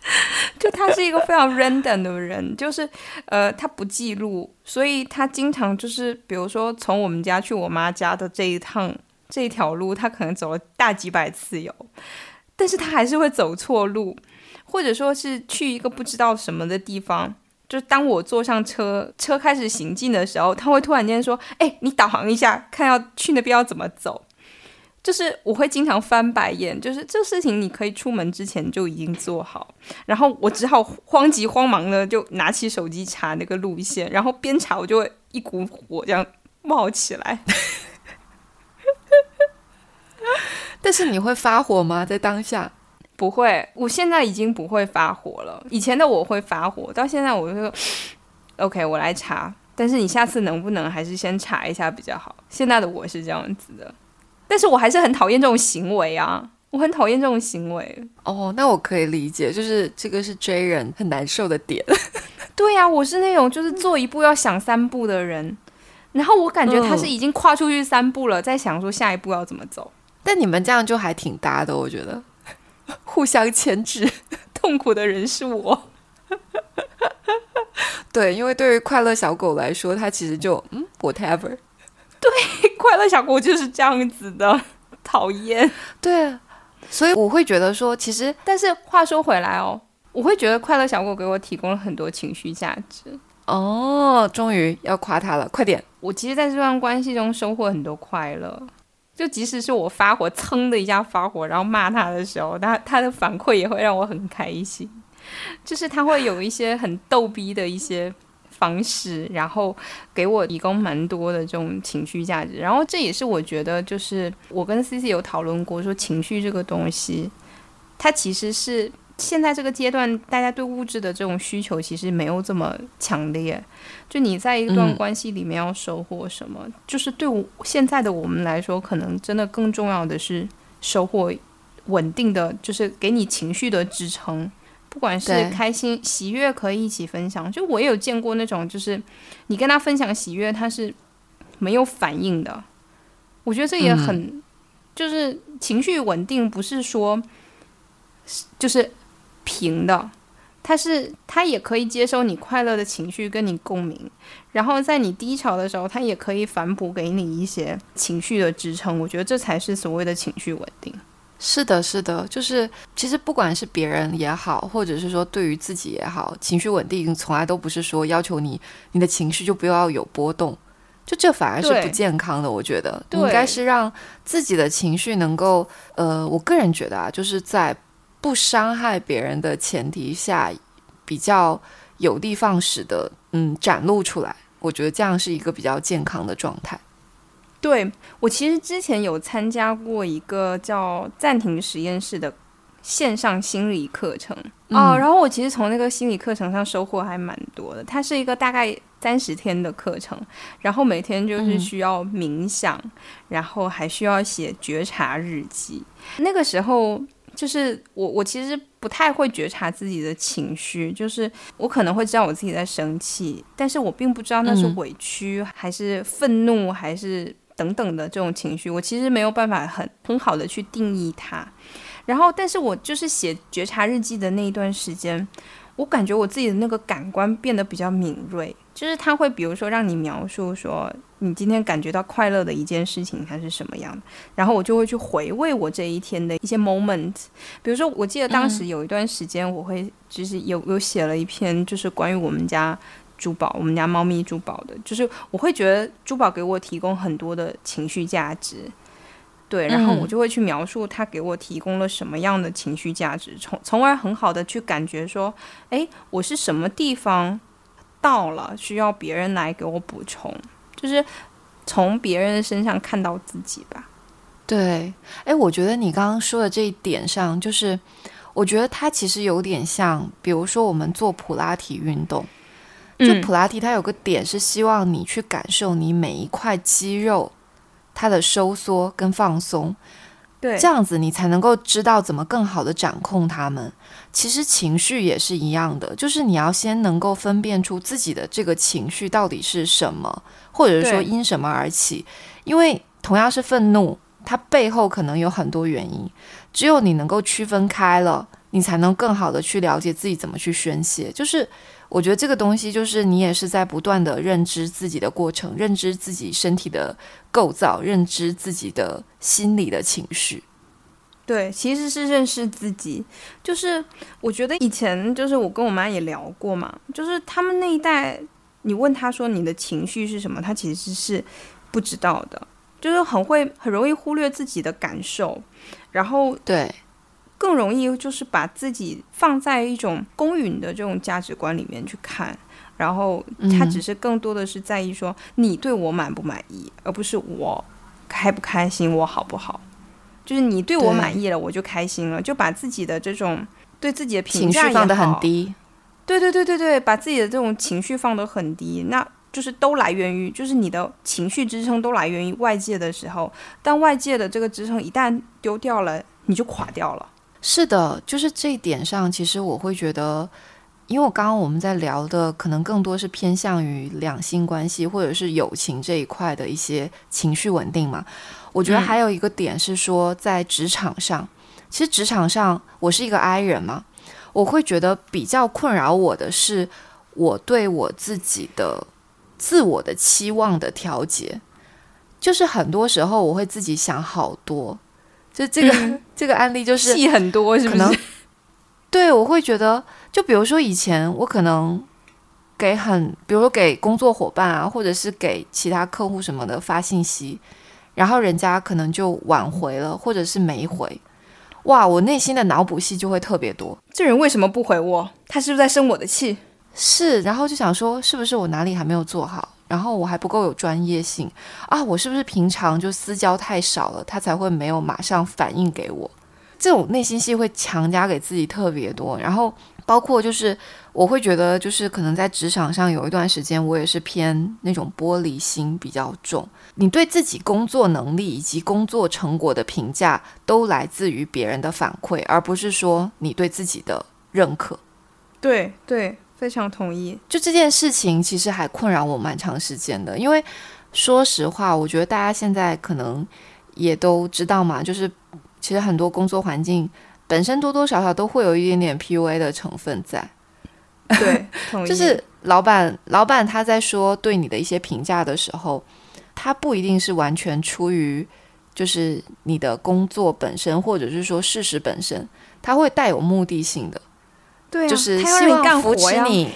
就他是一个非常 random 的人，就是呃，他不记录，所以他经常就是，比如说从我们家去我妈家的这一趟这一条路，他可能走了大几百次有，但是他还是会走错路，或者说是去一个不知道什么的地方，就当我坐上车，车开始行进的时候，他会突然间说：“哎，你导航一下，看要去那边要怎么走。”就是我会经常翻白眼，就是这事情你可以出门之前就已经做好，然后我只好慌急慌忙的就拿起手机查那个路线，然后边查我就会一股火这样冒起来。但是你会发火吗？在当下不会，我现在已经不会发火了。以前的我会发火，到现在我就 OK，我来查。但是你下次能不能还是先查一下比较好？现在的我是这样子的。但是我还是很讨厌这种行为啊！我很讨厌这种行为。哦，那我可以理解，就是这个是追人很难受的点。对呀，我是那种就是做一步要想三步的人，然后我感觉他是已经跨出去三步了，在想说下一步要怎么走。但你们这样就还挺搭的，我觉得 互相牵制，痛苦的人是我。对，因为对于快乐小狗来说，它其实就嗯，whatever。对，快乐小狗就是这样子的，讨厌。对，所以我会觉得说，其实，但是话说回来哦，我会觉得快乐小狗给我提供了很多情绪价值。哦，终于要夸他了，快点！我其实在这段关系中收获很多快乐，就即使是我发火，噌的一下发火，然后骂他的时候，他他的反馈也会让我很开心，就是他会有一些很逗逼的一些。方式，然后给我提供蛮多的这种情绪价值，然后这也是我觉得，就是我跟 C C 有讨论过，说情绪这个东西，它其实是现在这个阶段，大家对物质的这种需求其实没有这么强烈。就你在一段关系里面要收获什么，就是对我现在的我们来说，可能真的更重要的是收获稳定的，就是给你情绪的支撑。不管是开心喜悦，可以一起分享。就我也有见过那种，就是你跟他分享喜悦，他是没有反应的。我觉得这也很，就是情绪稳定，不是说就是平的，他是他也可以接收你快乐的情绪，跟你共鸣。然后在你低潮的时候，他也可以反哺给你一些情绪的支撑。我觉得这才是所谓的情绪稳定。是的，是的，就是其实不管是别人也好，或者是说对于自己也好，情绪稳定从来都不是说要求你你的情绪就不要有波动，就这反而是不健康的。我觉得应该是让自己的情绪能够，呃，我个人觉得啊，就是在不伤害别人的前提下，比较有的放矢的，嗯，展露出来。我觉得这样是一个比较健康的状态。对我其实之前有参加过一个叫暂停实验室的线上心理课程哦，然后我其实从那个心理课程上收获还蛮多的。它是一个大概三十天的课程，然后每天就是需要冥想，然后还需要写觉察日记。那个时候就是我我其实不太会觉察自己的情绪，就是我可能会知道我自己在生气，但是我并不知道那是委屈还是愤怒还是。等等的这种情绪，我其实没有办法很很好的去定义它。然后，但是我就是写觉察日记的那一段时间，我感觉我自己的那个感官变得比较敏锐。就是他会比如说让你描述说你今天感觉到快乐的一件事情它是什么样的，然后我就会去回味我这一天的一些 moment。比如说，我记得当时有一段时间，我会就是有有写了一篇就是关于我们家。珠宝，我们家猫咪珠宝的，就是我会觉得珠宝给我提供很多的情绪价值，对，然后我就会去描述它给我提供了什么样的情绪价值，从从而很好的去感觉说，哎，我是什么地方到了，需要别人来给我补充，就是从别人身上看到自己吧。对，哎，我觉得你刚刚说的这一点上，就是我觉得它其实有点像，比如说我们做普拉提运动，就普拉提它有个点是希望你去感受你每一块肌肉它的收缩跟放松。对，这样子你才能够知道怎么更好的掌控它们。其实情绪也是一样的，就是你要先能够分辨出自己的这个情绪到底是什么，或者是说因什么而起。因为同样是愤怒，它背后可能有很多原因。只有你能够区分开了，你才能更好的去了解自己怎么去宣泄。就是。我觉得这个东西就是你也是在不断的认知自己的过程，认知自己身体的构造，认知自己的心理的情绪。对，其实是认识自己。就是我觉得以前就是我跟我妈也聊过嘛，就是他们那一代，你问他说你的情绪是什么，他其实是不知道的，就是很会很容易忽略自己的感受，然后对。更容易就是把自己放在一种公允的这种价值观里面去看，然后他只是更多的是在意说你对我满不满意，而不是我开不开心，我好不好？就是你对我满意了，我就开心了，就把自己的这种对自己的评价放得很低。对对对对对，把自己的这种情绪放得很低，那就是都来源于就是你的情绪支撑都来源于外界的时候，当外界的这个支撑一旦丢掉了，你就垮掉了。是的，就是这一点上，其实我会觉得，因为我刚刚我们在聊的，可能更多是偏向于两性关系或者是友情这一块的一些情绪稳定嘛。我觉得还有一个点是说，在职场上，其实职场上我是一个 I 人嘛，我会觉得比较困扰我的是，我对我自己的自我的期望的调节，就是很多时候我会自己想好多。就这个这个案例就是戏很多，是不是？对，我会觉得，就比如说以前我可能给很，比如说给工作伙伴啊，或者是给其他客户什么的发信息，然后人家可能就挽回了，或者是没回，哇，我内心的脑补戏就会特别多。这人为什么不回我？他是不是在生我的气？是，然后就想说，是不是我哪里还没有做好？然后我还不够有专业性啊！我是不是平常就私交太少了，他才会没有马上反应给我？这种内心戏会强加给自己特别多。然后包括就是我会觉得，就是可能在职场上有一段时间，我也是偏那种玻璃心比较重。你对自己工作能力以及工作成果的评价，都来自于别人的反馈，而不是说你对自己的认可。对对。非常同意，就这件事情其实还困扰我蛮长时间的，因为说实话，我觉得大家现在可能也都知道嘛，就是其实很多工作环境本身多多少少都会有一点点 PUA 的成分在。对，就是老板老板他在说对你的一些评价的时候，他不一定是完全出于就是你的工作本身，或者是说事实本身，他会带有目的性的。对，就是希望扶持你。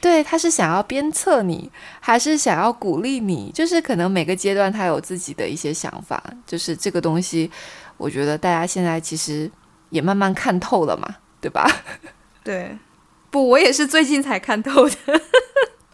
对，他是想要鞭策你，还是想要鼓励你？就是可能每个阶段他有自己的一些想法。就是这个东西，我觉得大家现在其实也慢慢看透了嘛，对吧？对，不，我也是最近才看透的。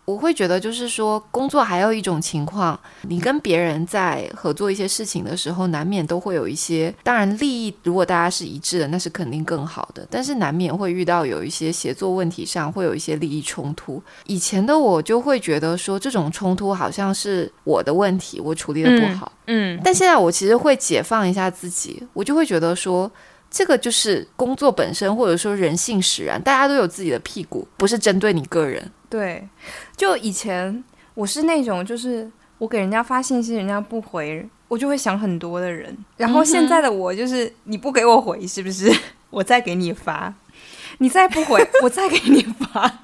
我会觉得，就是说，工作还有一种情况，你跟别人在合作一些事情的时候，难免都会有一些，当然利益如果大家是一致的，那是肯定更好的。但是难免会遇到有一些协作问题上会有一些利益冲突。以前的我就会觉得说，这种冲突好像是我的问题，我处理的不好。嗯，但现在我其实会解放一下自己，我就会觉得说，这个就是工作本身，或者说人性使然，大家都有自己的屁股，不是针对你个人。对，就以前我是那种，就是我给人家发信息，人家不回，我就会想很多的人。然后现在的我就是，你不给我回，是不是？我再给你发，你再不回，我再给你发。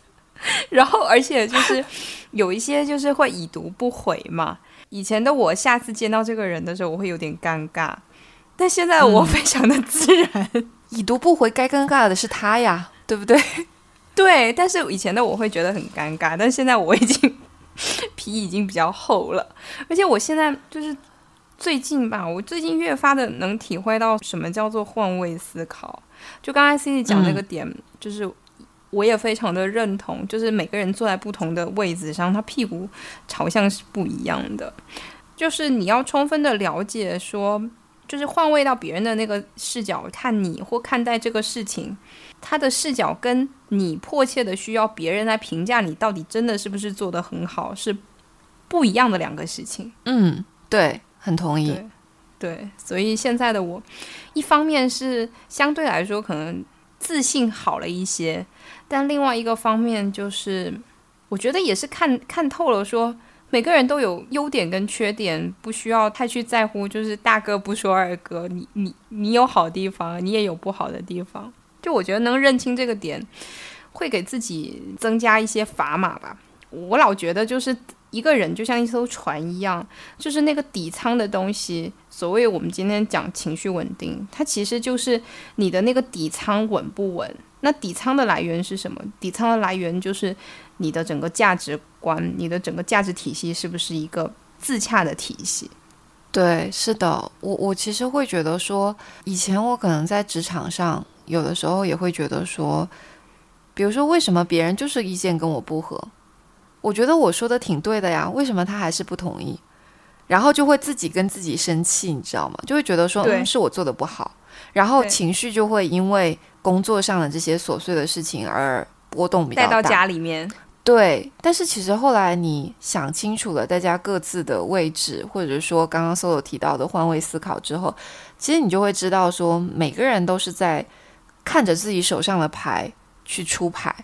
然后，而且就是有一些就是会已读不回嘛。以前的我，下次见到这个人的时候，我会有点尴尬，但现在我非常的自然。已读不回，该尴尬的是他呀，对不对？对，但是以前的我会觉得很尴尬，但现在我已经皮已经比较厚了，而且我现在就是最近吧，我最近越发的能体会到什么叫做换位思考。就刚才 C C 讲那个点，就是我也非常的认同，就是每个人坐在不同的位置上，他屁股朝向是不一样的。就是你要充分的了解，说就是换位到别人的那个视角看你或看待这个事情，他的视角跟你迫切的需要别人来评价你到底真的是不是做得很好是不一样的两个事情。嗯，对，很同意。对，所以现在的我，一方面是相对来说可能自信好了一些，但另外一个方面就是，我觉得也是看看透了说。每个人都有优点跟缺点，不需要太去在乎。就是大哥不说二哥，你你你有好地方，你也有不好的地方。就我觉得能认清这个点，会给自己增加一些砝码吧。我老觉得就是一个人就像一艘船一样，就是那个底舱的东西。所谓我们今天讲情绪稳定，它其实就是你的那个底舱稳不稳。那底舱的来源是什么？底舱的来源就是你的整个价值观，你的整个价值体系是不是一个自洽的体系？对，是的。我我其实会觉得说，以前我可能在职场上，有的时候也会觉得说，比如说为什么别人就是意见跟我不合，我觉得我说的挺对的呀，为什么他还是不同意？然后就会自己跟自己生气，你知道吗？就会觉得说，嗯，是我做的不好，然后情绪就会因为。工作上的这些琐碎的事情而波动比较大，带到家里面。对，但是其实后来你想清楚了，大家各自的位置，或者说刚刚 Solo 提到的换位思考之后，其实你就会知道说，每个人都是在看着自己手上的牌去出牌。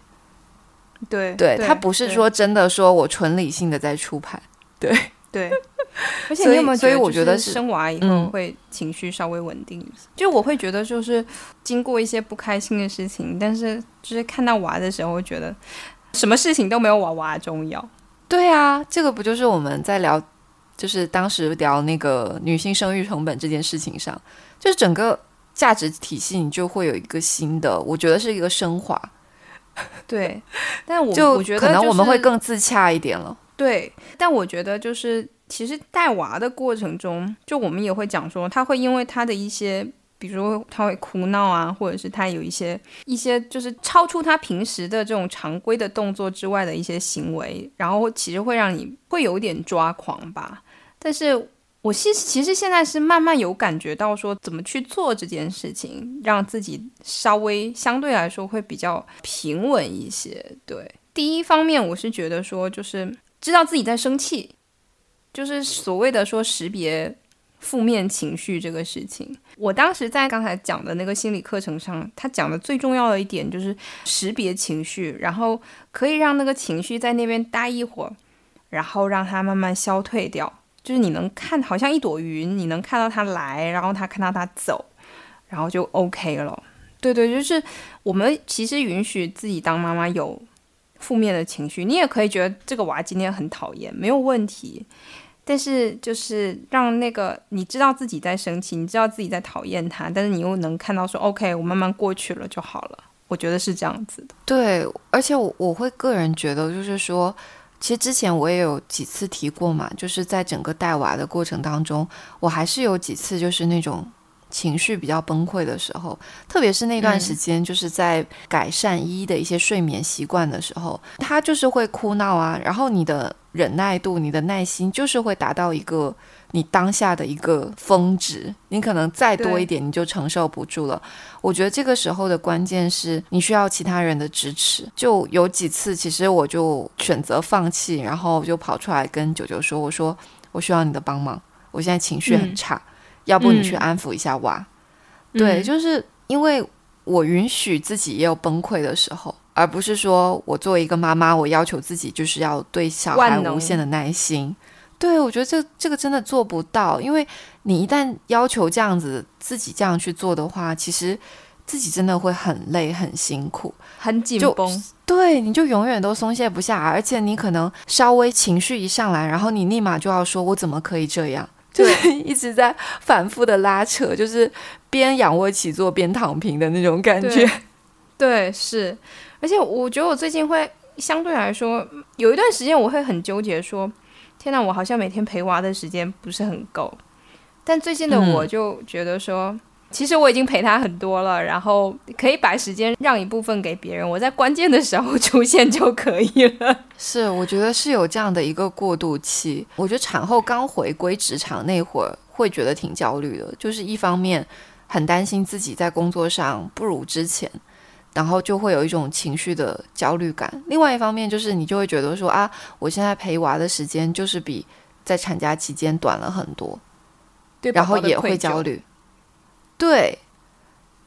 对，对他不是说真的说我纯理性的在出牌。对，对。而且你有没有所以我觉得生娃以后会情绪稍微稳定一些。就我会觉得，就是经过一些不开心的事情，但是就是看到娃的时候，会觉得什么事情都没有娃娃重要。对啊，这个不就是我们在聊，就是当时聊那个女性生育成本这件事情上，就是整个价值体系你就会有一个新的，我觉得是一个升华。对，但我就我觉得可能我们会更自洽一点了。对，但我觉得就是。其实带娃的过程中，就我们也会讲说，他会因为他的一些，比如他会哭闹啊，或者是他有一些一些就是超出他平时的这种常规的动作之外的一些行为，然后其实会让你会有点抓狂吧。但是我其实其实现在是慢慢有感觉到说，怎么去做这件事情，让自己稍微相对来说会比较平稳一些。对，第一方面我是觉得说，就是知道自己在生气。就是所谓的说识别负面情绪这个事情，我当时在刚才讲的那个心理课程上，他讲的最重要的一点就是识别情绪，然后可以让那个情绪在那边待一会儿，然后让它慢慢消退掉。就是你能看，好像一朵云，你能看到它来，然后它看到它走，然后就 OK 了。对对，就是我们其实允许自己当妈妈有负面的情绪，你也可以觉得这个娃今天很讨厌，没有问题。但是就是让那个你知道自己在生气，你知道自己在讨厌他，但是你又能看到说 OK，我慢慢过去了就好了。我觉得是这样子的。对，而且我我会个人觉得，就是说，其实之前我也有几次提过嘛，就是在整个带娃的过程当中，我还是有几次就是那种。情绪比较崩溃的时候，特别是那段时间，就是在改善依依的一些睡眠习惯的时候，他就是会哭闹啊，然后你的忍耐度、你的耐心就是会达到一个你当下的一个峰值，你可能再多一点你就承受不住了。我觉得这个时候的关键是你需要其他人的支持。就有几次，其实我就选择放弃，然后就跑出来跟九九说：“我说我需要你的帮忙，我现在情绪很差。”要不你去安抚一下娃，对，就是因为我允许自己也有崩溃的时候，而不是说我作为一个妈妈，我要求自己就是要对小孩无限的耐心。对我觉得这这个真的做不到，因为你一旦要求这样子自己这样去做的话，其实自己真的会很累、很辛苦、很紧绷。对，你就永远都松懈不下，而且你可能稍微情绪一上来，然后你立马就要说：“我怎么可以这样？”就是一直在反复的拉扯，就是边仰卧起坐边躺平的那种感觉。对，是。而且我觉得我最近会相对来说有一段时间，我会很纠结，说天哪，我好像每天陪娃的时间不是很够。但最近的我就觉得说，其实我已经陪他很多了，然后可以把时间让一部分给别人，我在关键的时候 出现就可以了。是，我觉得是有这样的一个过渡期。我觉得产后刚回归职场那会儿，会觉得挺焦虑的，就是一方面很担心自己在工作上不如之前，然后就会有一种情绪的焦虑感；另外一方面就是你就会觉得说啊，我现在陪娃的时间就是比在产假期间短了很多，对，然后也会焦虑。对，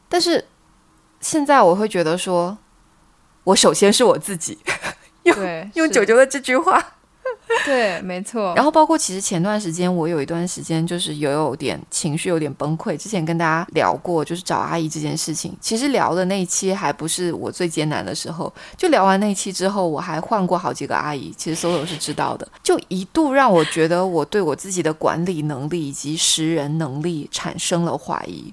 但是现在我会觉得说，我首先是我自己，用用九九的这句话，对，没错。然后包括其实前段时间我有一段时间就是有有点情绪有点崩溃，之前跟大家聊过就是找阿姨这件事情，其实聊的那一期还不是我最艰难的时候，就聊完那一期之后，我还换过好几个阿姨，其实所有是知道的，就一度让我觉得我对我自己的管理能力以及识人能力产生了怀疑。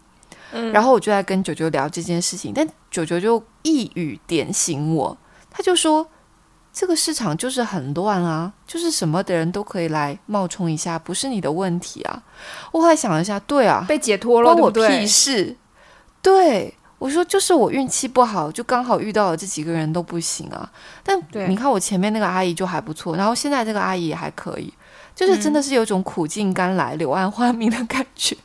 然后我就在跟九九聊这件事情，但九九就一语点醒我，他就说这个市场就是很乱啊，就是什么的人都可以来冒充一下，不是你的问题啊。我后来想了一下，对啊，被解脱了，关我屁事。对我说，就是我运气不好，就刚好遇到了这几个人都不行啊。但你看我前面那个阿姨就还不错，然后现在这个阿姨也还可以，就是真的是有种苦尽甘来、柳暗花明的感觉。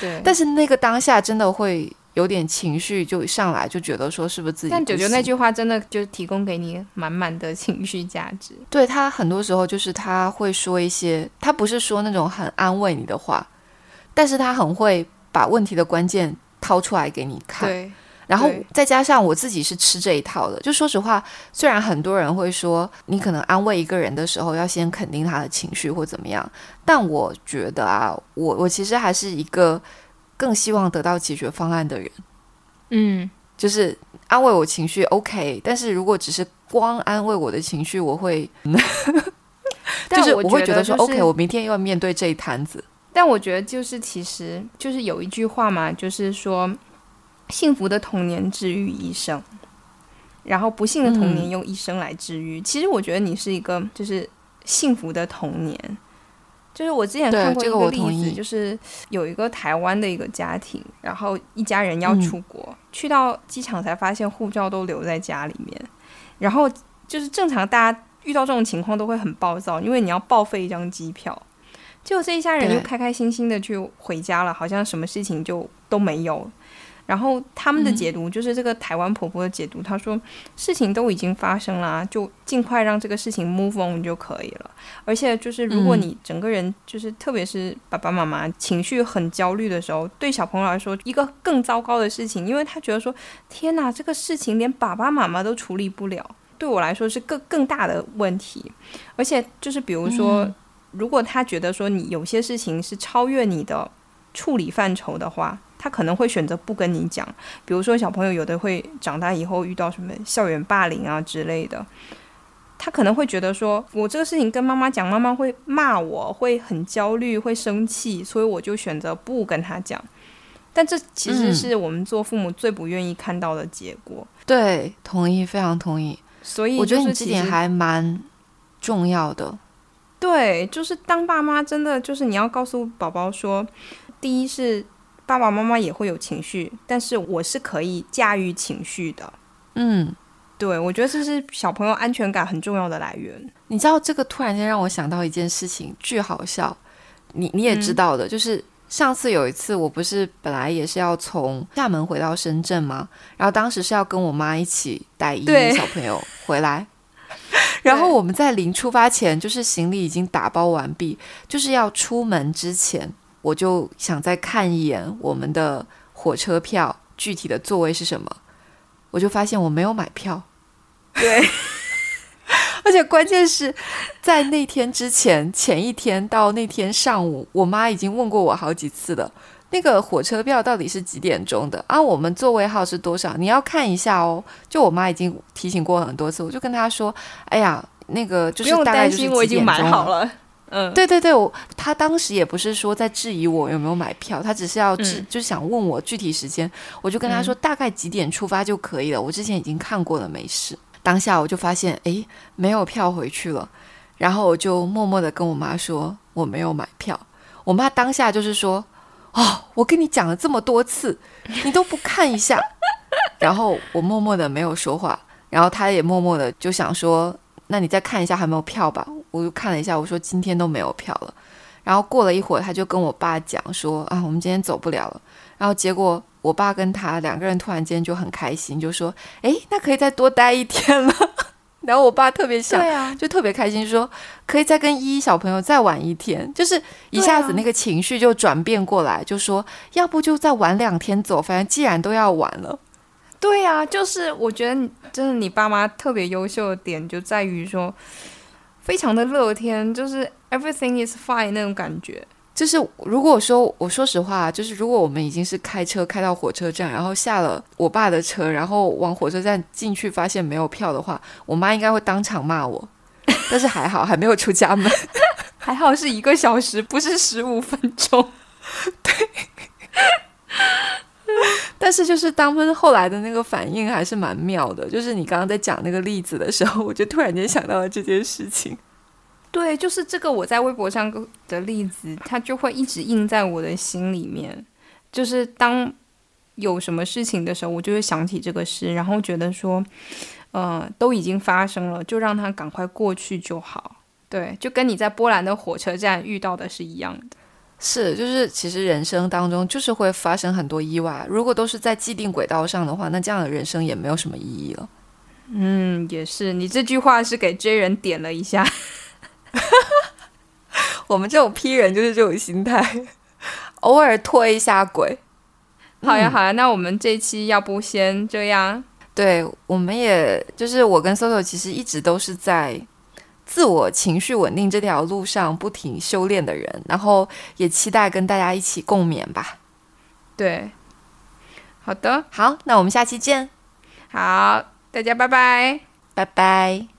对，但是那个当下真的会有点情绪就上来，就觉得说是不是自己？但九九那句话真的就提供给你满满的情绪价值。对他很多时候就是他会说一些，他不是说那种很安慰你的话，但是他很会把问题的关键掏出来给你看。对。然后再加上我自己是吃这一套的，就说实话，虽然很多人会说你可能安慰一个人的时候要先肯定他的情绪或怎么样，但我觉得啊，我我其实还是一个更希望得到解决方案的人。嗯，就是安慰我情绪 OK，但是如果只是光安慰我的情绪，我会，就是我会觉得说 OK，我明天又要面对这一摊子。但我觉得就是其实就是有一句话嘛，就是说。幸福的童年治愈一生，然后不幸的童年用一生来治愈。其实我觉得你是一个就是幸福的童年。就是我之前看过一个例子，就是有一个台湾的一个家庭，然后一家人要出国，去到机场才发现护照都留在家里面。然后就是正常大家遇到这种情况都会很暴躁，因为你要报废一张机票。结果这一家人又开开心心的去回家了，好像什么事情就都没有。然后他们的解读就是这个台湾婆婆的解读，她说事情都已经发生了，就尽快让这个事情 move on 就可以了。而且就是如果你整个人就是特别是爸爸妈妈情绪很焦虑的时候，对小朋友来说一个更糟糕的事情，因为他觉得说天哪，这个事情连爸爸妈妈都处理不了，对我来说是更更大的问题。而且就是比如说，如果他觉得说你有些事情是超越你的处理范畴的话。他可能会选择不跟你讲，比如说小朋友有的会长大以后遇到什么校园霸凌啊之类的，他可能会觉得说，我这个事情跟妈妈讲，妈妈会骂我，会很焦虑，会生气，所以我就选择不跟他讲。但这其实是我们做父母最不愿意看到的结果。对，同意，非常同意。所以我觉得你这点还蛮重要的。对，就是当爸妈真的就是你要告诉宝宝说，第一是。爸爸妈妈也会有情绪，但是我是可以驾驭情绪的。嗯，对，我觉得这是小朋友安全感很重要的来源。你知道，这个突然间让我想到一件事情，巨好笑。你你也知道的，就是上次有一次，我不是本来也是要从厦门回到深圳吗？然后当时是要跟我妈一起带一小朋友回来，然后我们在临出发前，就是行李已经打包完毕，就是要出门之前。我就想再看一眼我们的火车票具体的座位是什么，我就发现我没有买票。对，而且关键是在那天之前，前一天到那天上午，我妈已经问过我好几次了，那个火车票到底是几点钟的啊？我们座位号是多少？你要看一下哦。就我妈已经提醒过很多次，我就跟她说：“哎呀，那个就是大概就是我已经买好了。”嗯，对对对，我他当时也不是说在质疑我有没有买票，他只是要质，就是想问我具体时间，我就跟他说大概几点出发就可以了。我之前已经看过了，没事。当下我就发现，哎，没有票回去了，然后我就默默的跟我妈说我没有买票。我妈当下就是说，哦，我跟你讲了这么多次，你都不看一下。然后我默默的没有说话，然后他也默默的就想说，那你再看一下还有没有票吧。我就看了一下，我说今天都没有票了。然后过了一会儿，他就跟我爸讲说啊，我们今天走不了了。然后结果我爸跟他两个人突然间就很开心，就说，哎，那可以再多待一天了。然后我爸特别想，对啊，就特别开心，说可以再跟依依小朋友再玩一天，就是一下子那个情绪就转变过来，就说要不就再玩两天走，反正既然都要玩了。对呀，就是我觉得你真的你爸妈特别优秀的点就在于说，非常的乐天，就是 everything is fine 那种感觉。就是如果说我说实话，就是如果我们已经是开车开到火车站，然后下了我爸的车，然后往火车站进去，发现没有票的话，我妈应该会当场骂我。但是还好，还没有出家门，还好是一个小时，不是十五分钟。对。但是就是他们后来的那个反应还是蛮妙的。就是你刚刚在讲那个例子的时候，我就突然间想到了这件事情。对，就是这个我在微博上的例子，它就会一直印在我的心里面。就是当有什么事情的时候，我就会想起这个事，然后觉得说，呃，都已经发生了，就让它赶快过去就好。对，就跟你在波兰的火车站遇到的是一样的。是，就是其实人生当中就是会发生很多意外，如果都是在既定轨道上的话，那这样的人生也没有什么意义了。嗯，也是，你这句话是给 J 人点了一下。我们这种批人就是这种心态，偶尔脱一下轨。好呀，好呀，那我们这期要不先这样？对，我们也就是我跟 Soso 其实一直都是在自我情绪稳定这条路上不停修炼的人，然后也期待跟大家一起共勉吧。对，好的，好，那我们下期见。好，大家拜拜，拜拜。